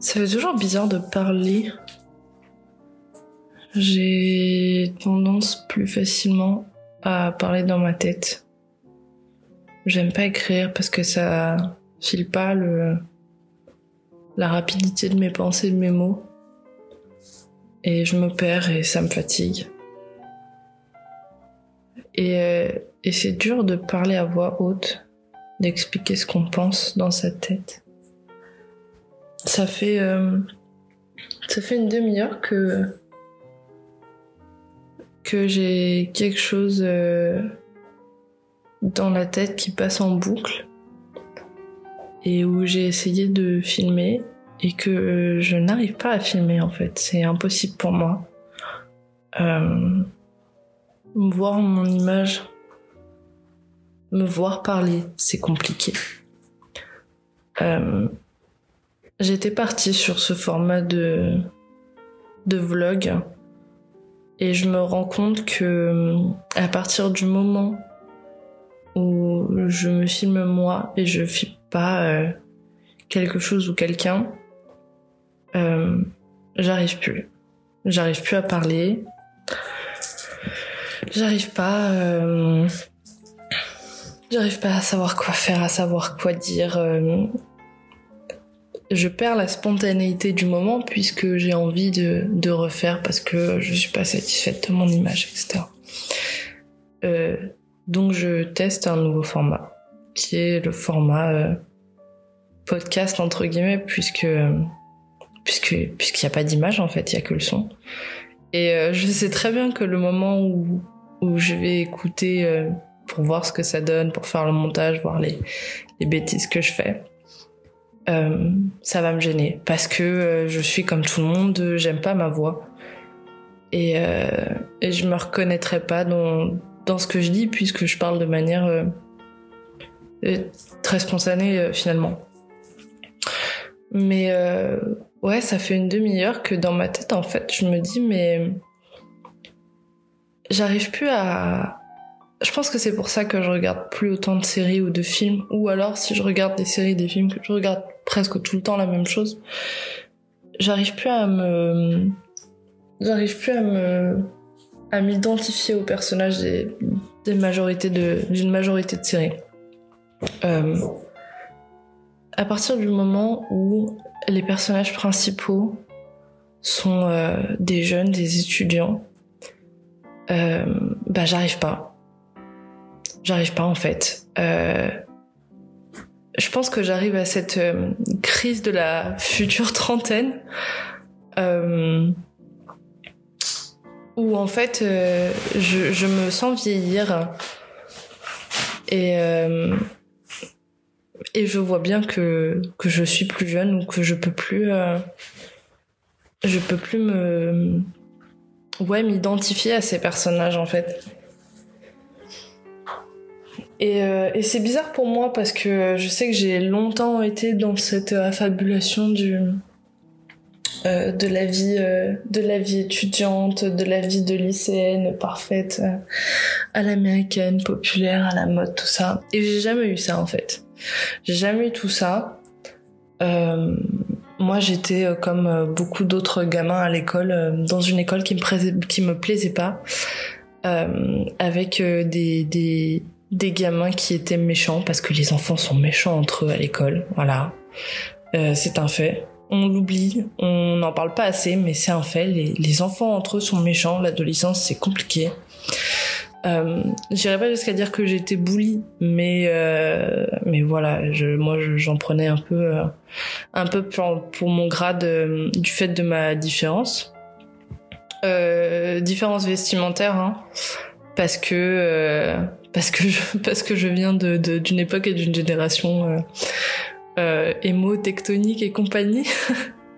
Ça fait toujours bizarre de parler. J'ai tendance plus facilement à parler dans ma tête. J'aime pas écrire parce que ça file pas le, la rapidité de mes pensées, de mes mots. Et je me perds et ça me fatigue. Et, euh, et c'est dur de parler à voix haute, d'expliquer ce qu'on pense dans sa tête. Ça fait, euh, ça fait une demi-heure que, que j'ai quelque chose euh, dans la tête qui passe en boucle et où j'ai essayé de filmer et que je n'arrive pas à filmer en fait. C'est impossible pour moi. Euh, voir mon image, me voir parler, c'est compliqué. Euh, J'étais partie sur ce format de, de vlog et je me rends compte que à partir du moment où je me filme moi et je filme pas euh, quelque chose ou quelqu'un, euh, j'arrive plus. J'arrive plus à parler. J'arrive pas. Euh, j'arrive pas à savoir quoi faire, à savoir quoi dire. Je perds la spontanéité du moment puisque j'ai envie de, refaire parce que je suis pas satisfaite de mon image, etc. Euh, donc je teste un nouveau format qui est le format euh, podcast entre guillemets puisque puisque puisqu'il n'y a pas d'image en fait, il y a que le son. Et euh, je sais très bien que le moment où où je vais écouter pour voir ce que ça donne, pour faire le montage, voir les les bêtises que je fais, euh, ça va me gêner parce que euh, je suis comme tout le monde, j'aime pas ma voix et euh, et je me reconnaîtrais pas dans dans ce que je dis puisque je parle de manière très spontanée finalement. Mais Ouais, ça fait une demi-heure que dans ma tête, en fait, je me dis, mais j'arrive plus à. Je pense que c'est pour ça que je regarde plus autant de séries ou de films, ou alors si je regarde des séries, des films, que je regarde presque tout le temps la même chose, j'arrive plus à me. J'arrive plus à me. à m'identifier aux personnages des, des majorités de, d'une majorité de séries. Euh, à partir du moment où les personnages principaux sont euh, des jeunes, des étudiants, euh, bah j'arrive pas. J'arrive pas en fait. Euh, je pense que j'arrive à cette euh, crise de la future trentaine euh, où en fait je, je, me sens vieillir et et je vois bien que que je suis plus jeune ou que je peux plus je peux plus me ouais m'identifier à ces personnages en fait et, euh, et c'est bizarre pour moi parce que je sais que j'ai longtemps été dans cette affabulation du euh, de la vie euh, de la vie étudiante de la vie de lycéenne parfaite euh, à l'américaine populaire à la mode tout ça et j'ai jamais eu ça en fait j'ai jamais eu tout ça. Euh, moi, j'étais euh, comme euh, beaucoup d'autres gamins à l'école, dans une école qui me, qui me plaisait pas, euh, avec des, des gamins qui étaient méchants, parce que les enfants sont méchants entre eux à l'école, voilà. Euh, c'est un fait. On l'oublie, on n'en parle pas assez, mais c'est un fait. Les, enfants entre eux sont méchants, l'adolescence c'est compliqué. Euh, J'irais pas jusqu'à dire que j'étais bully, mais euh, mais voilà, je, moi j'en prenais un peu euh, un peu pour, mon grade euh, du fait de ma différence, différence vestimentaire, hein, parce que parce que je, parce que je viens de d'une époque et d'une génération euh, émo tectonique et compagnie,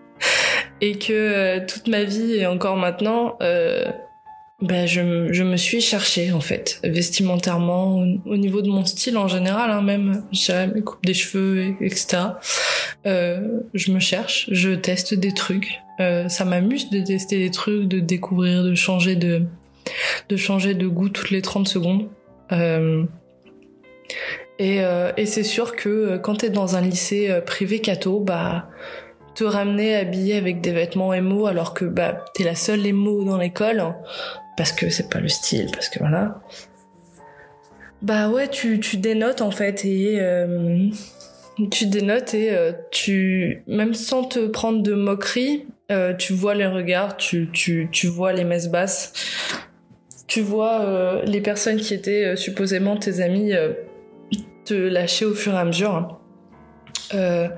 et que toute ma vie et encore maintenant ben, je, je, me suis cherchée en fait, vestimentairement, au, niveau de mon style en général, hein, même, je mes coupes des cheveux, etc. Euh, je me cherche, je teste des trucs. Euh, ça m'amuse de tester des trucs, de découvrir, de changer de, de changer de goût toutes les 30 secondes. Euh, et, euh, et c'est sûr que euh, quand t'es dans un lycée privé catho, bah te ramener habillée avec des vêtements émo alors que bah t'es la seule émo dans l'école parce que c'est pas le style, parce que voilà. Bah ouais, tu, dénotes en fait et tu dénotes et tu même sans te prendre de moquerie, tu vois les regards, tu, tu, tu vois les messes basses, tu vois les personnes qui étaient supposément tes amis te lâcher au fur et à mesure. Hein. Euh,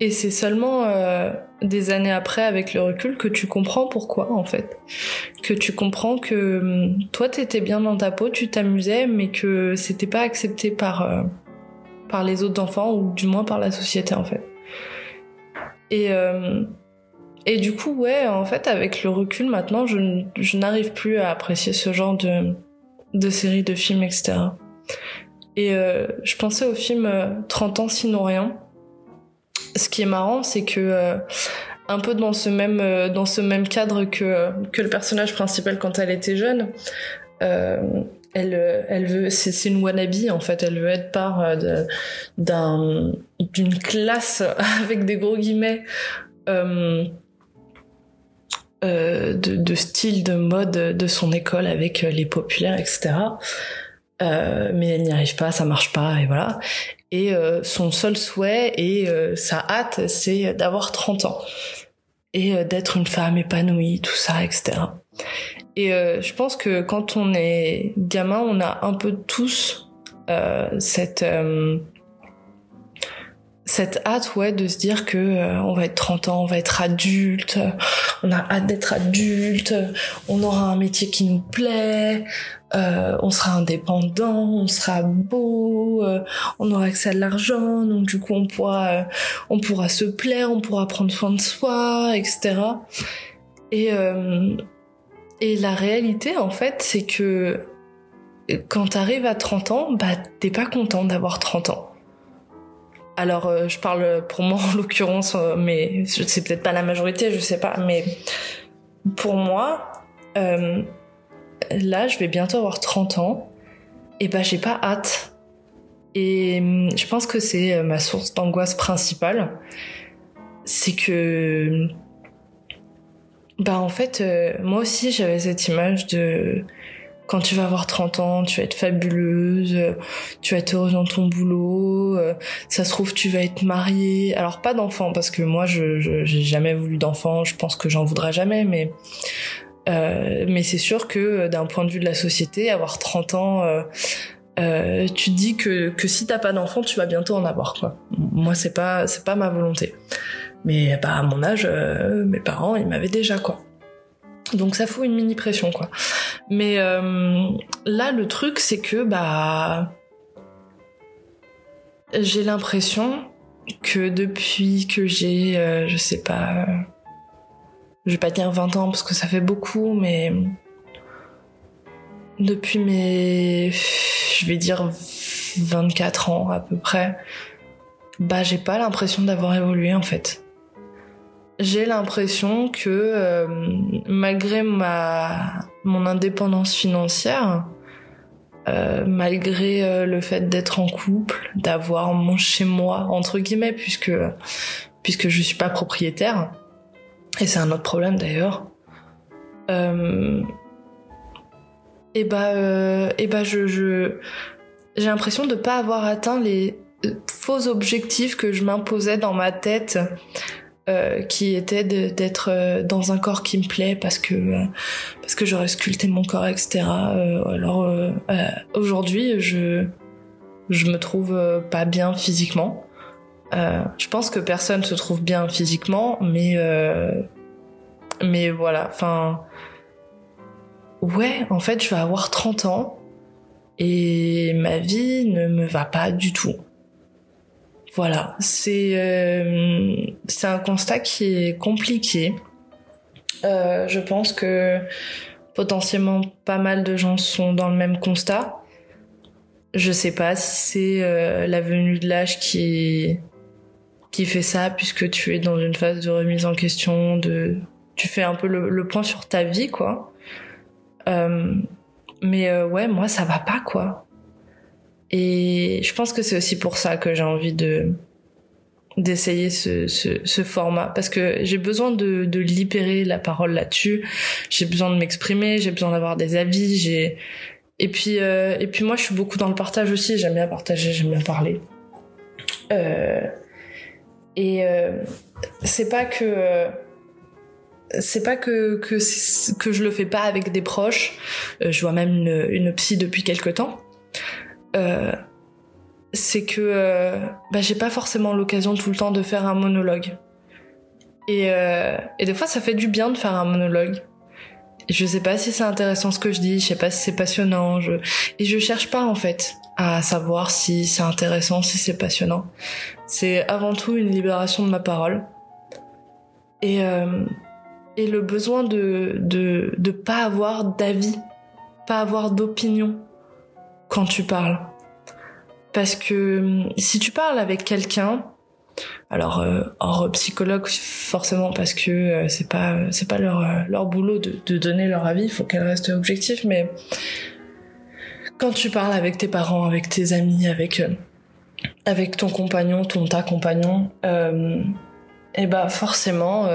et c'est seulement euh, des années après, avec le recul, que tu comprends pourquoi, en fait. Que tu comprends que hum, toi, t'étais bien dans ta peau, tu t'amusais, mais que c'était pas accepté par, euh, par les autres enfants, ou du moins par la société, en fait. Et, et du coup, ouais, en fait, avec le recul, maintenant, je, je n'arrive plus à apprécier ce genre de, de séries, de films, etc. Et je pensais au film 30 ans sinon rien ce qui est marrant, c'est que euh, un peu dans ce même euh, dans ce même cadre que que le personnage principal quand elle était jeune, euh, elle elle veut c'est une wannabe en fait, elle veut être part d'un d'une classe avec des gros guillemets. De, de, style, de mode de son école avec les populaires, etc. mais elle n'y arrive pas, ça marche pas, et voilà. Et euh, son seul souhait et euh, sa hâte, c'est d'avoir 30 ans et euh, d'être une femme épanouie, tout ça, etc. Et je pense que quand on est gamin, on a un peu tous cette cette hâte ouais de se dire que on va être 30 ans, on va être adulte, on a hâte d'être adulte, on aura un métier qui nous plaît, euh, on sera indépendant, on sera beau, euh, on aura accès à l'argent, donc du coup on pourra, euh, on pourra se plaire, on pourra prendre soin de soi, etc. Et et la réalité en fait, c'est que quand t'arrives à 30 ans, bah t'es pas content d'avoir 30 ans. Alors je parle pour moi en l'occurrence, mais c'est peut-être pas la majorité, je sais pas, mais pour moi là, je vais bientôt avoir 30 ans, et bah j'ai pas hâte. Et je pense que c'est euh, ma source d'angoisse principale. C'est que, bah en fait, euh, moi aussi j'avais cette image de quand tu vas avoir 30 ans, tu vas être fabuleuse, tu vas être heureuse dans ton boulot, euh, ça se trouve tu vas être mariée. Alors pas d'enfant parce que moi je j'ai jamais voulu d'enfant, je pense que j'en voudrais jamais mais euh, mais c'est sûr que euh, d'un point de vue de la société, avoir 30 ans, euh, euh, tu te dis que, que si t'as pas d'enfant, tu vas bientôt en avoir. Quoi. Moi, c'est pas c'est pas ma volonté. Mais bah, à mon âge, euh, mes parents, ils m'avaient déjà quoi. Donc ça fout une mini pression quoi. Mais là, le truc, c'est que bah j'ai l'impression que depuis que j'ai, je sais pas, je vais pas dire 20 ans parce que ça fait beaucoup, mais depuis mes, je vais dire 24 ans à peu près, bah j'ai pas l'impression d'avoir évolué en fait. J'ai l'impression que euh, malgré ma mon indépendance financière, euh, malgré euh, le fait d'être en couple, d'avoir mon chez moi entre guillemets puisque puisque je suis pas propriétaire, et c'est un autre problème d'ailleurs. Et bah, euh, et bah, je, j'ai l'impression de pas avoir atteint les faux objectifs que je m'imposais dans ma tête, euh, qui étaient d'être euh, dans un corps qui me plaît parce que euh, parce que j'aurais sculpté mon corps, etc. alors aujourd'hui, je je me trouve pas bien physiquement. Euh, je pense que personne se trouve bien physiquement, mais euh, mais voilà, enfin ouais, en fait, je vais avoir 30 ans et ma vie ne me va pas du tout. Voilà, c'est euh, c'est un constat qui est compliqué. je pense que potentiellement pas mal de gens sont dans le même constat. Je sais pas si c'est la venue de l'âge qui qui fait ça puisque tu es dans une phase de remise en question, de tu fais un peu le, point sur ta vie quoi. Euh, mais euh, ouais, moi ça va pas quoi. Et je pense que c'est aussi pour ça que j'ai envie de d'essayer ce, ce, ce, format parce que j'ai besoin de, de libérer la parole là-dessus. J'ai besoin de m'exprimer, j'ai besoin d'avoir des avis. J'ai et puis euh, et puis moi je suis beaucoup dans le partage aussi. J'aime bien partager, j'aime bien parler. Euh, et euh, c'est pas que c'est pas que que que je le fais pas avec des proches. Euh, je vois même une, une psy depuis quelque temps. Euh, c'est que euh, bah, j'ai pas forcément l'occasion tout le temps de faire un monologue. Et, euh, et des fois, ça fait du bien de faire un monologue. je sais pas si c'est intéressant ce que je dis, je sais pas si c'est passionnant. Et je cherche pas en fait à savoir si c'est intéressant, si c'est passionnant. C'est avant tout une libération de ma parole. Et, et le besoin de, de, de pas avoir d'avis, pas avoir d'opinion quand tu parles parce que hum, si tu parles avec quelqu'un, alors euh, hors psychologue forcément parce que euh, c'est pas c'est pas leur euh, boulot de, donner leur avis, il faut qu'elle reste objectif, mais quand tu parles avec tes parents, avec tes amis, avec euh, avec ton compagnon, ton ta compagnon, euh, et eh bah forcément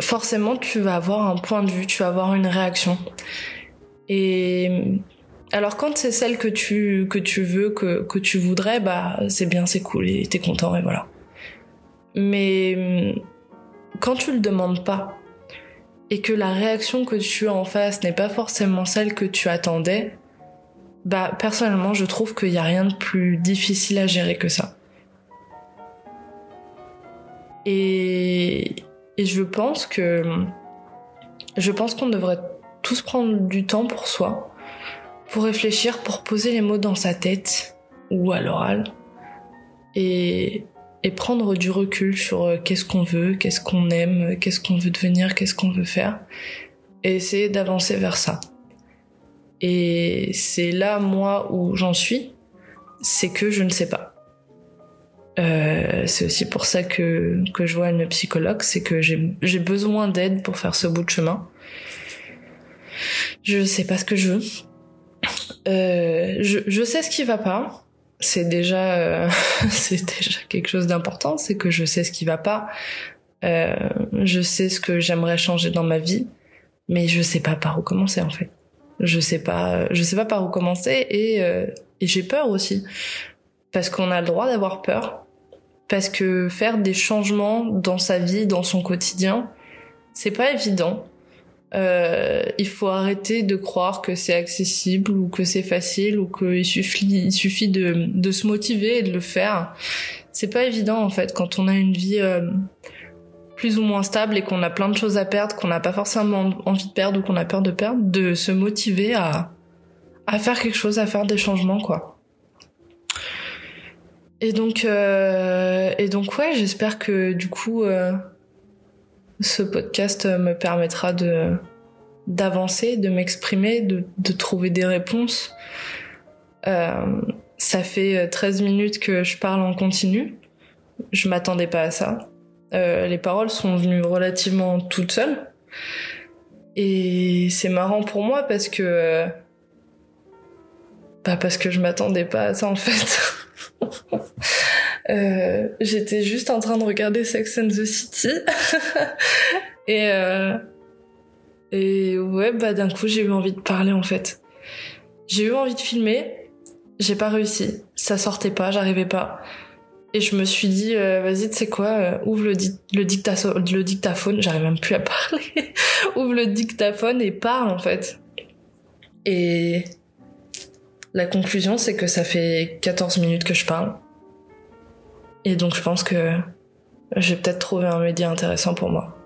forcément tu vas avoir un point de vue, tu vas avoir une réaction. Et alors quand c'est celle que tu que tu veux que que tu voudrais, bah c'est bien, c'est cool et t'es content et voilà. Mais hum, quand tu le demandes pas et que la réaction que tu as en face n'est pas forcément celle que tu attendais, bah personnellement je trouve qu'il y a rien de plus difficile à gérer que ça. Et et je pense que je pense qu'on devrait tous prendre du temps pour soi pour réfléchir, pour poser les mots dans sa tête ou à l'oral et, prendre du recul sur euh, qu'est-ce qu'on veut, qu'est-ce qu'on aime, qu'est-ce qu'on veut devenir, qu'est-ce qu'on veut faire et essayer d'avancer vers ça. Et c'est là, moi, où j'en suis, c'est que je ne sais pas. Euh, c'est aussi pour ça que, que je vois une psychologue, c'est que j'ai besoin d'aide pour faire ce bout de chemin. Je sais pas ce que je veux. Euh, je, sais ce qui va pas. C'est déjà, euh, déjà quelque chose d'important. C'est que je sais ce qui va pas. Euh, je sais ce que j'aimerais changer dans ma vie, mais je sais pas par où commencer en fait. Je sais pas, je sais pas par où commencer et, et j'ai peur aussi parce qu'on a le droit d'avoir peur parce que faire des changements dans sa vie, dans son quotidien, c'est pas évident. Euh, il faut arrêter de croire que c'est accessible ou que c'est facile ou qu'il suffit, il suffit de, de se motiver et de le faire. C'est pas évident en fait quand on a une vie euh, plus ou moins stable et qu'on a plein de choses à perdre, qu'on n'a pas forcément envie de perdre ou qu'on a peur de perdre, de se motiver à, à faire quelque chose, à faire des changements quoi. Et donc, euh, et donc ouais, j'espère que du coup, euh, ce podcast me permettra de d'avancer, de m'exprimer, de, de, trouver des réponses. Euh, ça fait 13 minutes que je parle en continu. Je m'attendais pas à ça. Euh, les paroles sont venues relativement toutes seules. Et c'est marrant pour moi parce que... Bah parce que je m'attendais pas à ça en fait. Euh, j'étais juste en train de regarder Sex and the City. et, euh, et ouais, bah d'un coup, j'ai eu envie de parler en fait. J'ai eu envie de filmer, j'ai pas réussi. Ça sortait pas, j'arrivais pas. Et je me suis dit, euh, vas-y, tu sais quoi, euh, ouvre le, le, le dictaphone, j'arrive même plus à parler. ouvre le dictaphone et parle en fait. Et la conclusion, c'est que ça fait 14 minutes que je parle. Et donc je pense que j'ai peut-être trouvé un média intéressant pour moi.